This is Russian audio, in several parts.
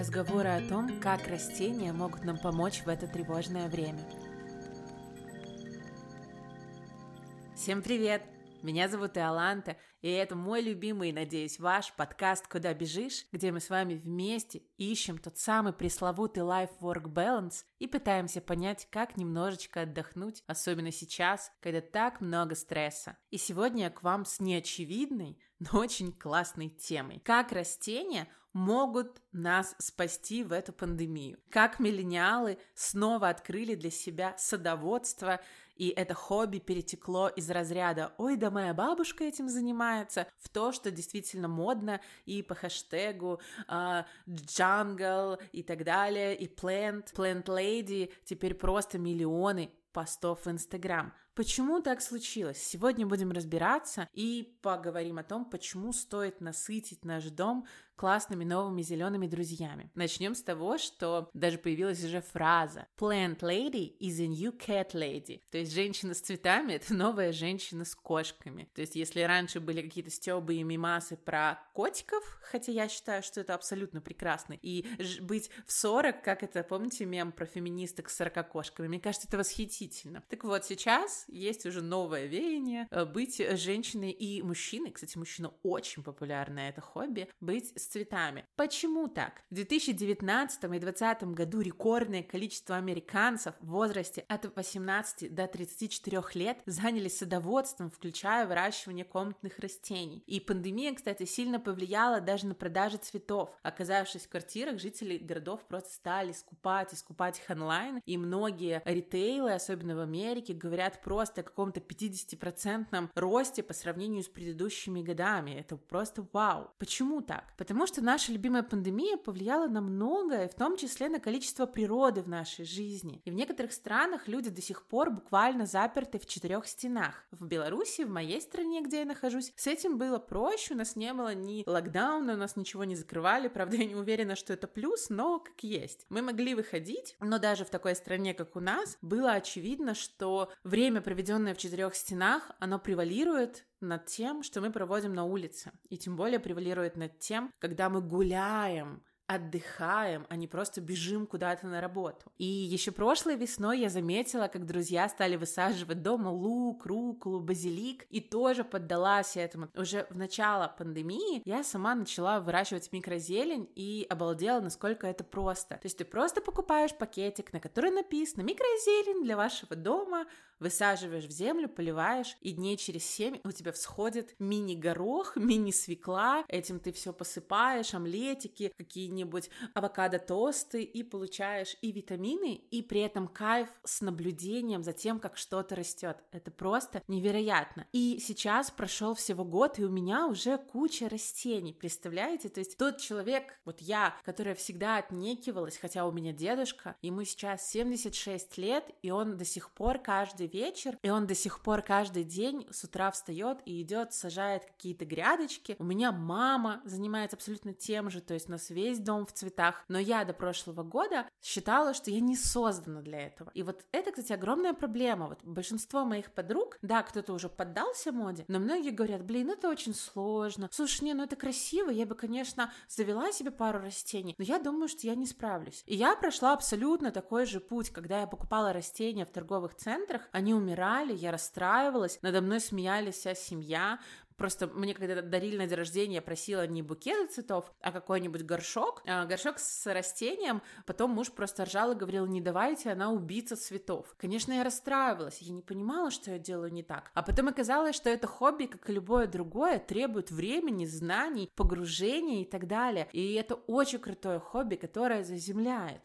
Разговоры о том, как растения могут нам помочь в это тревожное время. Всем привет! Меня зовут Иоланта, и это мой любимый, надеюсь, ваш подкаст «Куда бежишь», где мы с вами вместе ищем тот самый пресловутый life-work balance и пытаемся понять, как немножечко отдохнуть, особенно сейчас, когда так много стресса. И сегодня я к вам с неочевидной, но очень классной темой. Как растения могут нас спасти в эту пандемию. Как миллениалы снова открыли для себя садоводство и это хобби перетекло из разряда «Ой, да моя бабушка этим занимается» в то, что действительно модно и по хэштегу «Джангл» uh, и так далее, и «Plant», «Plant Lady» теперь просто миллионы постов в Инстаграм. Почему так случилось? Сегодня будем разбираться и поговорим о том, почему стоит насытить наш дом классными новыми зелеными друзьями. Начнем с того, что даже появилась уже фраза «Plant lady is a new cat lady». То есть женщина с цветами — это новая женщина с кошками. То есть если раньше были какие-то стёбы и мимасы про котиков, хотя я считаю, что это абсолютно прекрасно, и быть в 40, как это, помните мем про феминисток с 40 кошками? Мне кажется, это восхитительно. Так вот, сейчас есть уже новое веяние э, быть женщиной и мужчиной. Кстати, мужчина очень популярное это хобби, быть с цветами. Почему так? В 2019 и 2020 году рекордное количество американцев в возрасте от 18 до 34 лет занялись садоводством, включая выращивание комнатных растений. И пандемия, кстати, сильно повлияла даже на продажи цветов. Оказавшись в квартирах, жители городов просто стали скупать и скупать их онлайн, и многие ритейлы, особенно в Америке, говорят просто о каком-то 50% росте по сравнению с предыдущими годами. Это просто вау. Почему так? Потому Потому что наша любимая пандемия повлияла на многое, в том числе на количество природы в нашей жизни. И в некоторых странах люди до сих пор буквально заперты в четырех стенах. В Беларуси, в моей стране, где я нахожусь, с этим было проще, у нас не было ни локдауна, у нас ничего не закрывали, правда, я не уверена, что это плюс, но как есть. Мы могли выходить, но даже в такой стране, как у нас, было очевидно, что время, проведенное в четырех стенах, оно превалирует над тем, что мы проводим на улице. И тем более превалирует над тем, когда мы гуляем, отдыхаем, а не просто бежим куда-то на работу. И еще прошлой весной я заметила, как друзья стали высаживать дома лук, руколу, базилик, и тоже поддалась этому. Уже в начало пандемии я сама начала выращивать микрозелень и обалдела, насколько это просто. То есть ты просто покупаешь пакетик, на который написано «микрозелень для вашего дома», высаживаешь в землю, поливаешь, и дней через семь у тебя всходит мини-горох, мини-свекла, этим ты все посыпаешь, омлетики, какие-нибудь какие-нибудь авокадо-тосты и получаешь и витамины, и при этом кайф с наблюдением за тем, как что-то растет. Это просто невероятно. И сейчас прошел всего год, и у меня уже куча растений, представляете? То есть тот человек, вот я, которая всегда отнекивалась, хотя у меня дедушка, ему сейчас 76 лет, и он до сих пор каждый вечер, и он до сих пор каждый день с утра встает и идет, сажает какие-то грядочки. У меня мама занимается абсолютно тем же, то есть у нас весь дом в цветах, но я до прошлого года считала, что я не создана для этого. И вот это, кстати, огромная проблема. Вот большинство моих подруг, да, кто-то уже поддался моде, но многие говорят, блин, это очень сложно. Слушай, не, ну это красиво, я бы, конечно, завела себе пару растений, но я думаю, что я не справлюсь. И я прошла абсолютно такой же путь, когда я покупала растения в торговых центрах, они умирали, я расстраивалась, надо мной смеялись вся семья, Просто мне когда дарили на день рождения, я просила не букет цветов, а какой-нибудь горшок. А, горшок с растением. Потом муж просто ржал и говорил, не давайте, она убийца цветов. Конечно, я расстраивалась, я не понимала, что я делаю не так. А потом оказалось, что это хобби, как и любое другое, требует времени, знаний, погружения и так далее. И это очень крутое хобби, которое заземляет.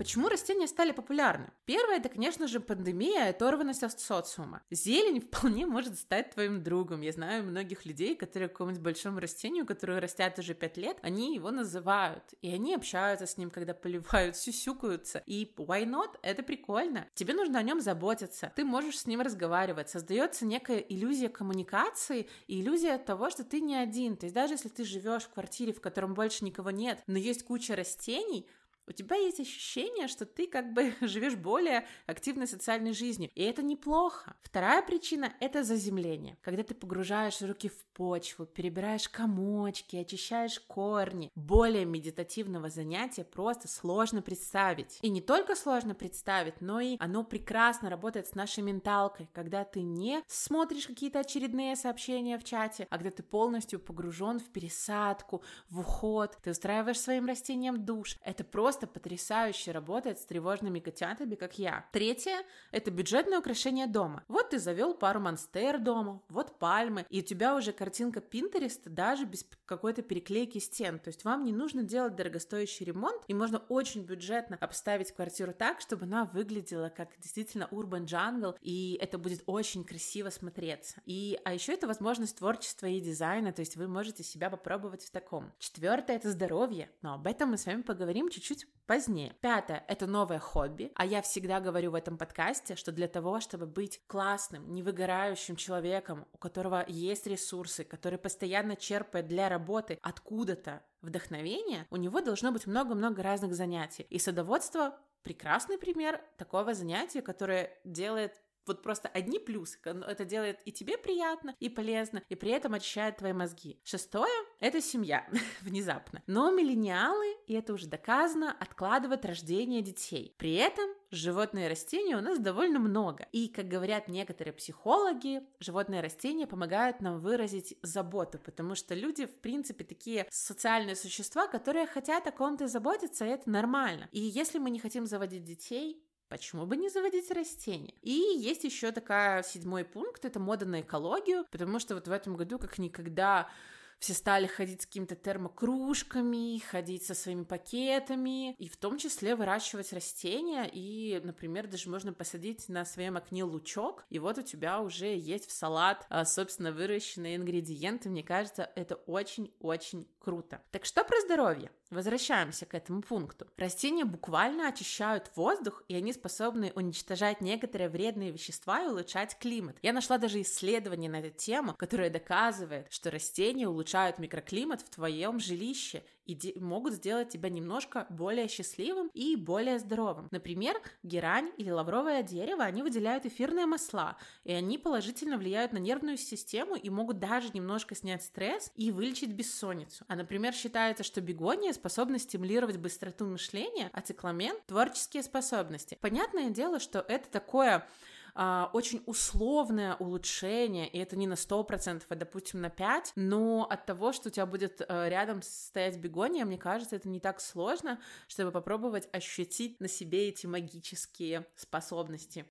Почему растения стали популярны? Первое, это, конечно же, пандемия и оторванность от социума. Зелень вполне может стать твоим другом. Я знаю многих людей, которые к какому-нибудь большому растению, которое растят уже пять лет, они его называют. И они общаются с ним, когда поливают, сюсюкаются. И why not? Это прикольно. Тебе нужно о нем заботиться. Ты можешь с ним разговаривать. Создается некая иллюзия коммуникации и иллюзия того, что ты не один. То есть даже если ты живешь в квартире, в котором больше никого нет, но есть куча растений, у тебя есть ощущение, что ты как бы живешь более активной социальной жизнью. И это неплохо. Вторая причина — это заземление. Когда ты погружаешь руки в почву, перебираешь комочки, очищаешь корни. Более медитативного занятия просто сложно представить. И не только сложно представить, но и оно прекрасно работает с нашей менталкой, когда ты не смотришь какие-то очередные сообщения в чате, а когда ты полностью погружен в пересадку, в уход, ты устраиваешь своим растениям душ. Это просто просто потрясающе работает с тревожными котятами, как я. Третье – это бюджетное украшение дома. Вот ты завел пару монстер дома, вот пальмы, и у тебя уже картинка Pinterest даже без какой-то переклейки стен. То есть вам не нужно делать дорогостоящий ремонт, и можно очень бюджетно обставить квартиру так, чтобы она выглядела как действительно urban jungle, и это будет очень красиво смотреться. И, а еще это возможность творчества и дизайна, то есть вы можете себя попробовать в таком. Четвертое – это здоровье, но об этом мы с вами поговорим чуть-чуть позднее. Пятое — это новое хобби, а я всегда говорю в этом подкасте, что для того, чтобы быть классным, невыгорающим человеком, у которого есть ресурсы, который постоянно черпает для работы откуда-то вдохновение, у него должно быть много-много разных занятий. И садоводство прекрасный пример такого занятия, которое делает вот просто одни плюсы. Это делает и тебе приятно, и полезно, и при этом очищает твои мозги. Шестое — это семья, внезапно. Но миллениалы, и это уже доказано, откладывают рождение детей. При этом животные и растения у нас довольно много. И, как говорят некоторые психологи, животные и растения помогают нам выразить заботу, потому что люди, в принципе, такие социальные существа, которые хотят о ком-то заботиться, и это нормально. И если мы не хотим заводить детей, Почему бы не заводить растения? И есть еще такая седьмой пункт, это мода на экологию, потому что вот в этом году как никогда все стали ходить с какими-то термокружками, ходить со своими пакетами, и в том числе выращивать растения, и, например, даже можно посадить на своем окне лучок, и вот у тебя уже есть в салат, а, собственно, выращенные ингредиенты, мне кажется, это очень-очень круто. Так что про здоровье? Возвращаемся к этому пункту. Растения буквально очищают воздух, и они способны уничтожать некоторые вредные вещества и улучшать климат. Я нашла даже исследование на эту тему, которое доказывает, что растения улучшают микроклимат в твоем жилище и могут сделать тебя немножко более счастливым и более здоровым. Например, герань или лавровое дерево, они выделяют эфирные масла, и они положительно влияют на нервную систему и могут даже немножко снять стресс и вылечить бессонницу. А, например, считается, что бегония способна стимулировать быстроту мышления, а цикламен — творческие способности. Понятное дело, что это такое а, очень условное улучшение, и это не на 100%, а, допустим, на 5%, но от того, что у тебя будет а, рядом стоять бегония, мне кажется, это не так сложно, чтобы попробовать ощутить на себе эти магические способности.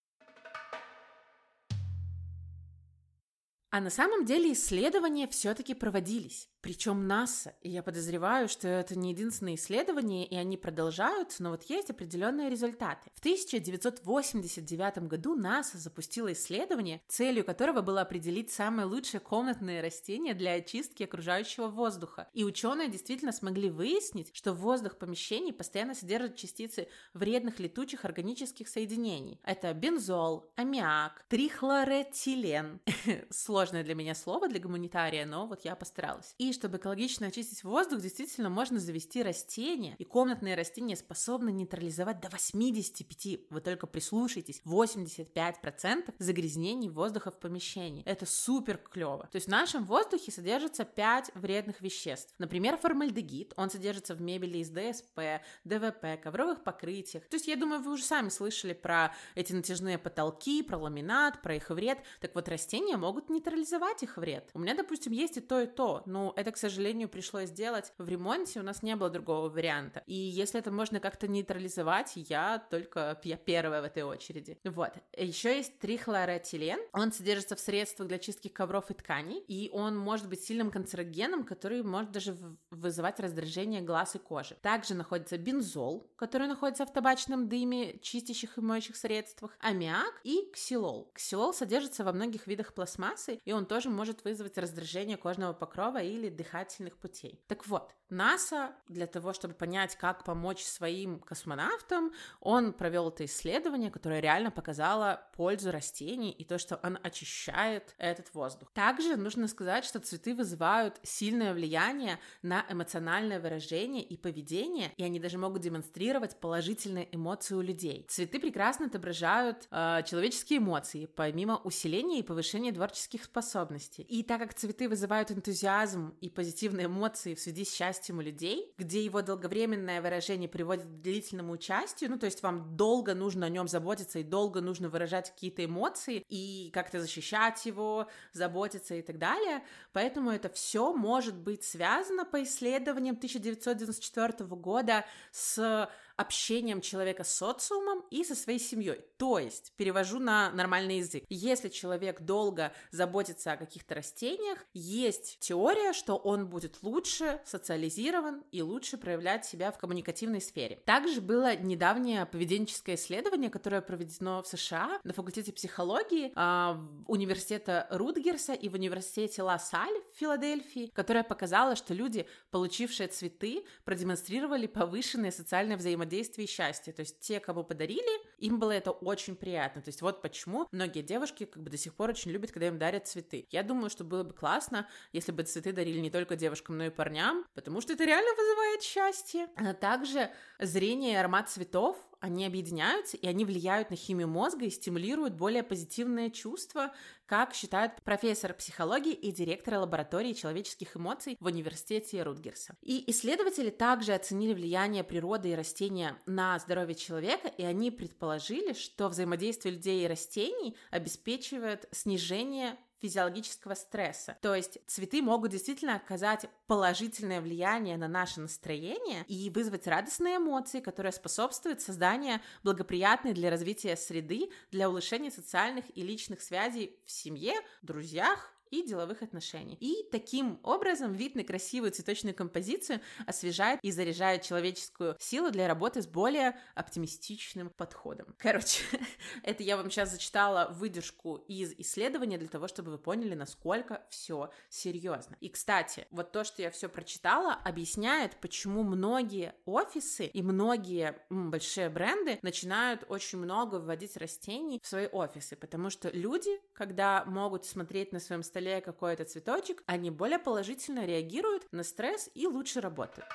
А на самом деле исследования все-таки проводились. Причем НАСА, и я подозреваю, что это не единственное исследование, и они продолжаются, но вот есть определенные результаты. В 1989 году НАСА запустила исследование, целью которого было определить самые лучшие комнатные растения для очистки окружающего воздуха. И ученые действительно смогли выяснить, что воздух помещений постоянно содержит частицы вредных летучих органических соединений. Это бензол, аммиак, трихлоретилен. Сложное для меня слово для гуманитария, но вот я постаралась. И чтобы экологично очистить воздух, действительно можно завести растения, и комнатные растения способны нейтрализовать до 85, вы только прислушайтесь, 85% загрязнений воздуха в помещении. Это супер клево. То есть в нашем воздухе содержится 5 вредных веществ. Например, формальдегид, он содержится в мебели из ДСП, ДВП, ковровых покрытиях. То есть я думаю, вы уже сами слышали про эти натяжные потолки, про ламинат, про их вред. Так вот, растения могут нейтрализовать их вред. У меня, допустим, есть и то, и то, но это, к сожалению, пришлось сделать в ремонте, у нас не было другого варианта. И если это можно как-то нейтрализовать, я только я первая в этой очереди. Вот. Еще есть трихлоротилен. Он содержится в средствах для чистки ковров и тканей, и он может быть сильным канцерогеном, который может даже вызывать раздражение глаз и кожи. Также находится бензол, который находится в табачном дыме, чистящих и моющих средствах, аммиак и ксилол. Ксилол содержится во многих видах пластмассы, и он тоже может вызвать раздражение кожного покрова или здоровье дыхательных путей. Так вот, НАСА для того, чтобы понять, как помочь своим космонавтам, он провел это исследование, которое реально показало пользу растений и то, что он очищает этот воздух. Также нужно сказать, что цветы вызывают сильное влияние на эмоциональное выражение и поведение, и они даже могут демонстрировать положительные эмоции у людей. Цветы прекрасно отображают э, человеческие эмоции, помимо усиления и повышения творческих способностей. И так как цветы вызывают энтузиазм и позитивные эмоции в связи с счастьем у людей, где его долговременное выражение приводит к длительному участию, ну то есть вам долго нужно о нем заботиться и долго нужно выражать какие-то эмоции и как-то защищать его, заботиться и так далее. Поэтому это все может быть связано по исследованиям 1994 года с общением человека с социумом и со своей семьей. То есть, перевожу на нормальный язык. Если человек долго заботится о каких-то растениях, есть теория, что он будет лучше социализирован и лучше проявлять себя в коммуникативной сфере. Также было недавнее поведенческое исследование, которое проведено в США на факультете психологии э, университета Рутгерса и в университете Ла-Саль в Филадельфии, которое показало, что люди, получившие цветы, продемонстрировали повышенное социальное взаимодействие взаимодействие и счастье. То есть те, кого подарили, им было это очень приятно. То есть вот почему многие девушки как бы до сих пор очень любят, когда им дарят цветы. Я думаю, что было бы классно, если бы цветы дарили не только девушкам, но и парням, потому что это реально вызывает счастье. А также зрение и аромат цветов они объединяются, и они влияют на химию мозга и стимулируют более позитивные чувства, как считает профессор психологии и директор лаборатории человеческих эмоций в университете Рутгерса. И исследователи также оценили влияние природы и растения на здоровье человека, и они предположили, что взаимодействие людей и растений обеспечивает снижение физиологического стресса. То есть цветы могут действительно оказать положительное влияние на наше настроение и вызвать радостные эмоции, которые способствуют созданию благоприятной для развития среды, для улучшения социальных и личных связей в семье, друзьях и деловых отношений. И таким образом вид на красивую цветочную композицию освежает и заряжает человеческую силу для работы с более оптимистичным подходом. Короче, это я вам сейчас зачитала выдержку из исследования для того, чтобы вы поняли, насколько все серьезно. И, кстати, вот то, что я все прочитала, объясняет, почему многие офисы и многие м, большие бренды начинают очень много вводить растений в свои офисы, потому что люди, когда могут смотреть на своем столе столе какой-то цветочек, они более положительно реагируют на стресс и лучше работают.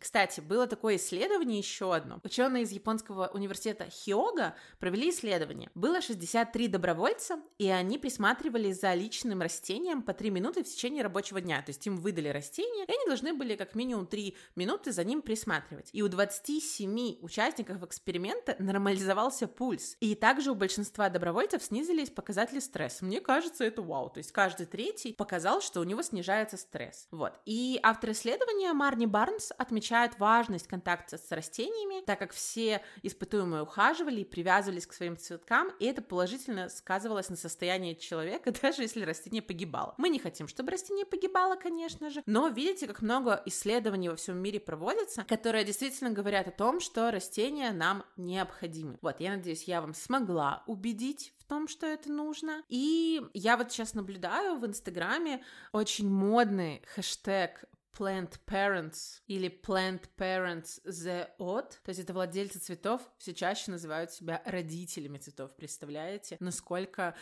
Кстати, было такое исследование еще одно. Ученые из японского университета Хиога провели исследование. Было 63 добровольца, и они присматривали за личным растением по 3 минуты в течение рабочего дня. То есть им выдали растение, и они должны были как минимум 3 минуты за ним присматривать. И у 27 участников эксперимента нормализовался пульс. И также у большинства добровольцев снизились показатели стресса. Мне кажется, это вау. То есть каждый третий показал, что у него снижается стресс. Вот. И автор исследования Марни Барнс отмечает, отмечают важность контакта с растениями, так как все испытуемые ухаживали и привязывались к своим цветкам, и это положительно сказывалось на состоянии человека, даже если растение погибало. Мы не хотим, чтобы растение погибало, конечно же, но видите, как много исследований во всем мире проводится, которые действительно говорят о том, что растения нам необходимы. Вот, я надеюсь, я вам смогла убедить в том, что это нужно. И я вот сейчас наблюдаю в Инстаграме очень модный хэштег plant parents или plant parents the odd, то есть это владельцы цветов все чаще называют себя родителями цветов, представляете, насколько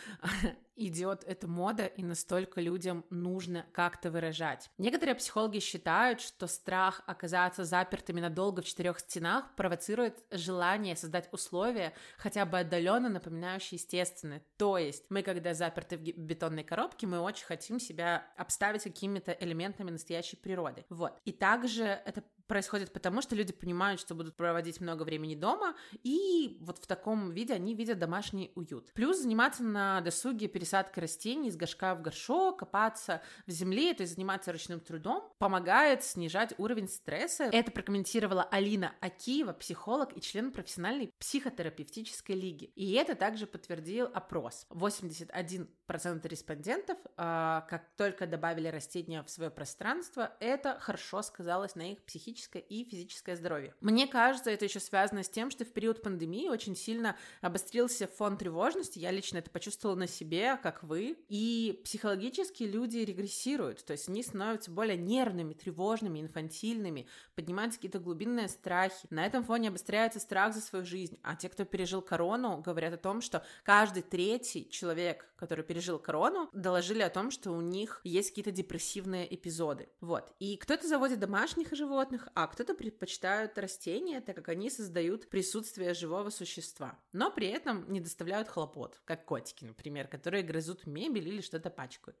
идет эта мода и настолько людям нужно как-то выражать. Некоторые психологи считают, что страх оказаться запертыми надолго в четырех стенах провоцирует желание создать условия, хотя бы отдаленно напоминающие естественные. То есть мы, когда заперты в бетонной коробке, мы очень хотим себя обставить какими-то элементами настоящей природы. Вот. И также это происходит потому, что люди понимают, что будут проводить много времени дома, и вот в таком виде они видят домашний уют. Плюс заниматься на досуге пересадкой растений из горшка в горшок, копаться в земле, то есть заниматься ручным трудом, помогает снижать уровень стресса. Это прокомментировала Алина Акиева, психолог и член профессиональной психотерапевтической лиги. И это также подтвердил опрос. 81% респондентов, а, как только добавили растения в свое пространство, это хорошо сказалось на их психическом психическое и физическое здоровье. Мне кажется, это еще связано с тем, что в период пандемии очень сильно обострился фон тревожности. Я лично это почувствовала на себе, как вы. И психологически люди регрессируют, то есть они становятся более нервными, тревожными, инфантильными, поднимаются какие-то глубинные страхи. На этом фоне обостряется страх за свою жизнь. А те, кто пережил корону, говорят о том, что каждый третий человек, который пережил корону, доложили о том, что у них есть какие-то депрессивные эпизоды. Вот. И кто-то заводит домашних животных, а кто-то предпочитают растения, так как они создают присутствие живого существа, но при этом не доставляют хлопот, как котики, например, которые грызут мебель или что-то пачкают.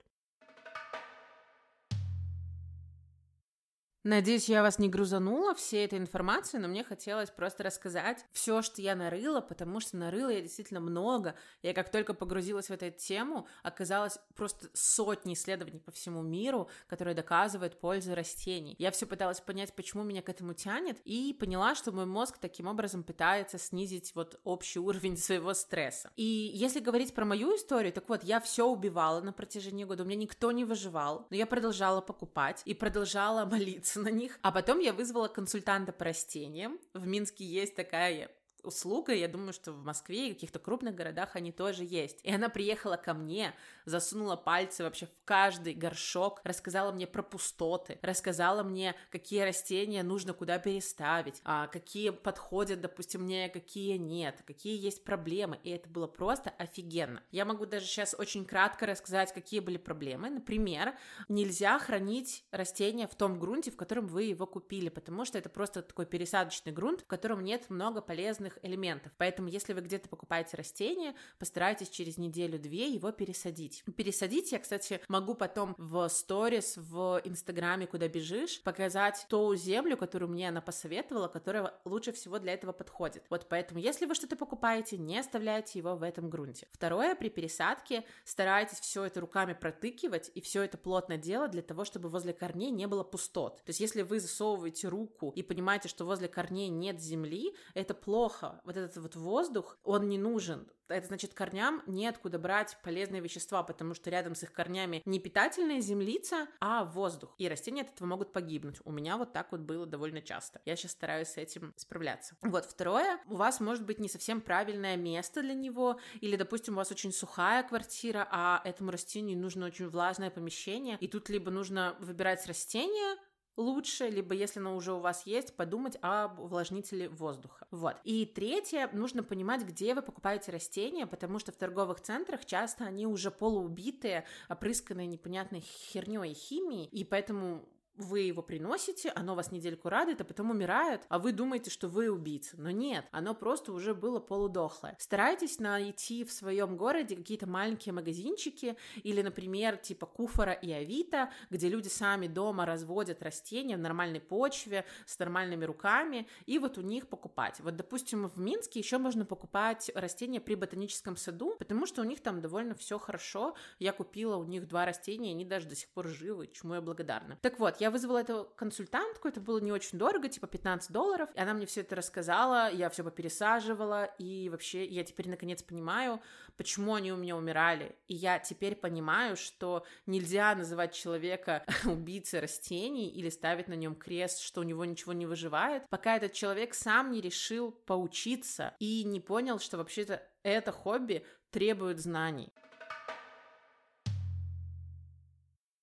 Надеюсь, я вас не грузанула всей этой информацией, но мне хотелось просто рассказать все, что я нарыла, потому что нарыла я действительно много. Я как только погрузилась в эту тему, оказалось просто сотни исследований по всему миру, которые доказывают пользу растений. Я все пыталась понять, почему меня к этому тянет, и поняла, что мой мозг таким образом пытается снизить вот общий уровень своего стресса. И если говорить про мою историю, так вот, я все убивала на протяжении года, у меня никто не выживал, но я продолжала покупать и продолжала молиться на них. А потом я вызвала консультанта по растениям. В Минске есть такая услуга, я думаю, что в Москве и каких-то крупных городах они тоже есть. И она приехала ко мне, засунула пальцы вообще в каждый горшок, рассказала мне про пустоты, рассказала мне, какие растения нужно куда переставить, а какие подходят, допустим, мне, какие нет, какие есть проблемы. И это было просто офигенно. Я могу даже сейчас очень кратко рассказать, какие были проблемы. Например, нельзя хранить растения в том грунте, в котором вы его купили, потому что это просто такой пересадочный грунт, в котором нет много полезных элементов. Поэтому, если вы где-то покупаете растение, постарайтесь через неделю-две его пересадить. Пересадить я, кстати, могу потом в сторис, в Инстаграме, куда бежишь, показать ту землю, которую мне она посоветовала, которая лучше всего для этого подходит. Вот поэтому, если вы что-то покупаете, не оставляйте его в этом грунте. Второе, при пересадке старайтесь все это руками протыкивать и все это плотно делать для того, чтобы возле корней не было пустот. То есть, если вы засовываете руку и понимаете, что возле корней нет земли, это плохо. Вот этот вот воздух, он не нужен. Это значит, корням неоткуда брать полезные вещества, потому что рядом с их корнями не питательная землица, а воздух. И растения от этого могут погибнуть. У меня вот так вот было довольно часто. Я сейчас стараюсь с этим справляться. Вот второе, у вас может быть не совсем правильное место для него, или, допустим, у вас очень сухая квартира, а этому растению нужно очень влажное помещение, и тут либо нужно выбирать растение, лучше, либо если оно уже у вас есть, подумать об увлажнителе воздуха. Вот. И третье, нужно понимать, где вы покупаете растения, потому что в торговых центрах часто они уже полуубитые, опрысканные непонятной херней и химией, и поэтому вы его приносите, оно вас недельку радует, а потом умирает, а вы думаете, что вы убийца. Но нет, оно просто уже было полудохлое. Старайтесь найти в своем городе какие-то маленькие магазинчики или, например, типа Куфора и Авито, где люди сами дома разводят растения в нормальной почве, с нормальными руками, и вот у них покупать. Вот, допустим, в Минске еще можно покупать растения при ботаническом саду, потому что у них там довольно все хорошо. Я купила у них два растения, они даже до сих пор живы, чему я благодарна. Так вот, я вызвала эту консультантку, это было не очень дорого, типа 15 долларов, и она мне все это рассказала, я все попересаживала, и вообще я теперь наконец понимаю, почему они у меня умирали, и я теперь понимаю, что нельзя называть человека убийцей растений или ставить на нем крест, что у него ничего не выживает, пока этот человек сам не решил поучиться и не понял, что вообще-то это хобби требует знаний.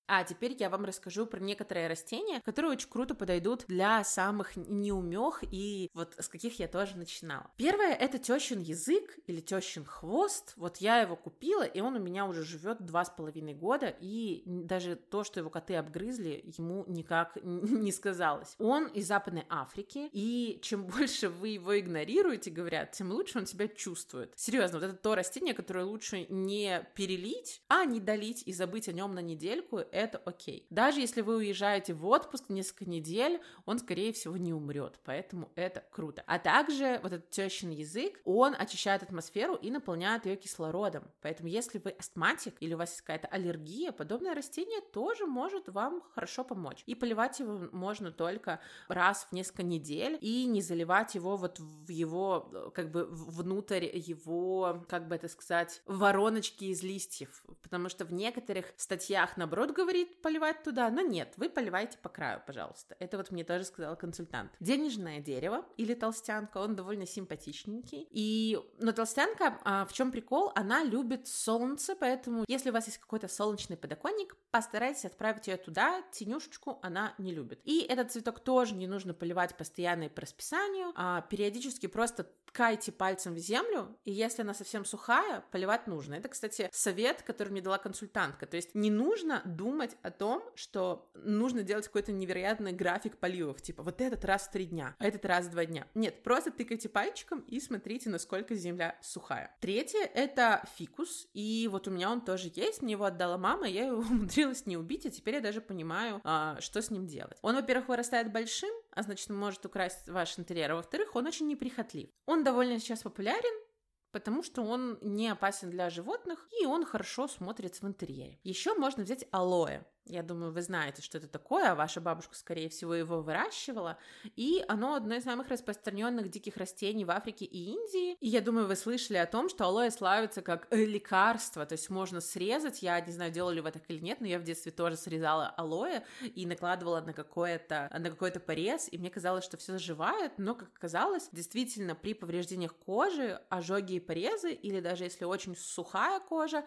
А теперь я вам расскажу про некоторые растения, которые очень круто подойдут для самых неумех и вот с каких я тоже начинала. Первое это тещин язык или тещин хвост. Вот я его купила, и он у меня уже живет два с половиной года, и даже то, что его коты обгрызли, ему никак не сказалось. Он из Западной Африки, и чем больше вы его игнорируете, говорят, тем лучше он себя чувствует. Серьезно, вот это то растение, которое лучше не перелить, а не долить и забыть о нем на недельку, это окей. Даже если вы уезжаете в отпуск несколько недель, он, скорее всего, не умрет, поэтому это круто. А также вот этот тещин язык, он очищает атмосферу и наполняет ее кислородом, поэтому если вы астматик или у вас есть какая-то аллергия, подобное растение тоже может вам хорошо помочь. И поливать его можно только раз в несколько недель и не заливать его вот в его, как бы внутрь его, как бы это сказать, вороночки из листьев, потому что в некоторых статьях, наоборот, говорят, говорит поливать туда, но нет, вы поливаете по краю, пожалуйста. Это вот мне тоже сказал консультант. Денежное дерево или толстянка, он довольно симпатичненький. И, но толстянка, а, в чем прикол, она любит солнце, поэтому если у вас есть какой-то солнечный подоконник, постарайтесь отправить ее туда, тенюшечку она не любит. И этот цветок тоже не нужно поливать постоянно и по расписанию, а периодически просто ткайте пальцем в землю, и если она совсем сухая, поливать нужно. Это, кстати, совет, который мне дала консультантка. То есть не нужно думать о том, что нужно делать какой-то невероятный график поливов, типа вот этот раз в три дня, а этот раз в два дня. Нет, просто тыкайте пальчиком и смотрите, насколько земля сухая. Третье — это фикус, и вот у меня он тоже есть, мне его отдала мама, я его умудрилась не убить, и теперь я даже понимаю, а, что с ним делать. Он, во-первых, вырастает большим, а значит, может украсть ваш интерьер, а во-вторых, он очень неприхотлив. Он довольно сейчас популярен, потому что он не опасен для животных и он хорошо смотрится в интерьере. Еще можно взять алоэ. Я думаю, вы знаете, что это такое, а ваша бабушка, скорее всего, его выращивала. И оно одно из самых распространенных диких растений в Африке и Индии. И я думаю, вы слышали о том, что алоэ славится как лекарство, то есть можно срезать. Я не знаю, делали вы так или нет, но я в детстве тоже срезала алоэ и накладывала на какой-то на какой-то порез, и мне казалось, что все заживает, но, как оказалось, действительно при повреждениях кожи, ожоги и порезы, или даже если очень сухая кожа,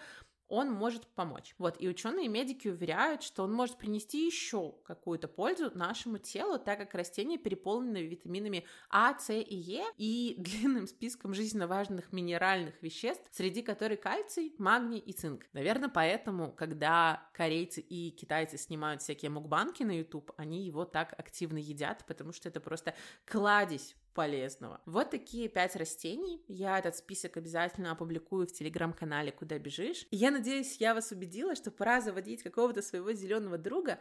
он может помочь. Вот, и ученые и медики уверяют, что он может принести еще какую-то пользу нашему телу, так как растения переполнены витаминами А, С и Е и длинным списком жизненно важных минеральных веществ, среди которых кальций, магний и цинк. Наверное, поэтому, когда корейцы и китайцы снимают всякие мукбанки на YouTube, они его так активно едят, потому что это просто кладезь полезного. Вот такие пять растений. Я этот список обязательно опубликую в телеграм-канале «Куда бежишь». И я надеюсь, я вас убедила, что пора заводить какого-то своего зеленого друга,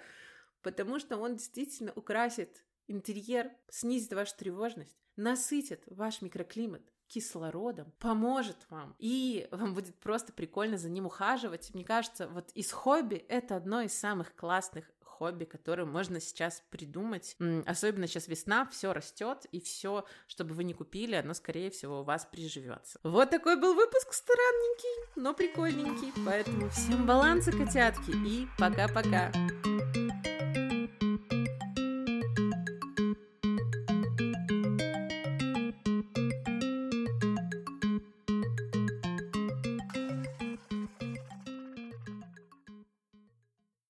потому что он действительно украсит интерьер, снизит вашу тревожность, насытит ваш микроклимат кислородом, поможет вам, и вам будет просто прикольно за ним ухаживать. Мне кажется, вот из хобби это одно из самых классных хобби, которое можно сейчас придумать. Особенно сейчас весна, все растет, и все, чтобы вы не купили, оно, скорее всего, у вас приживется. Вот такой был выпуск странненький, но прикольненький. Поэтому всем баланса, котятки, и пока-пока.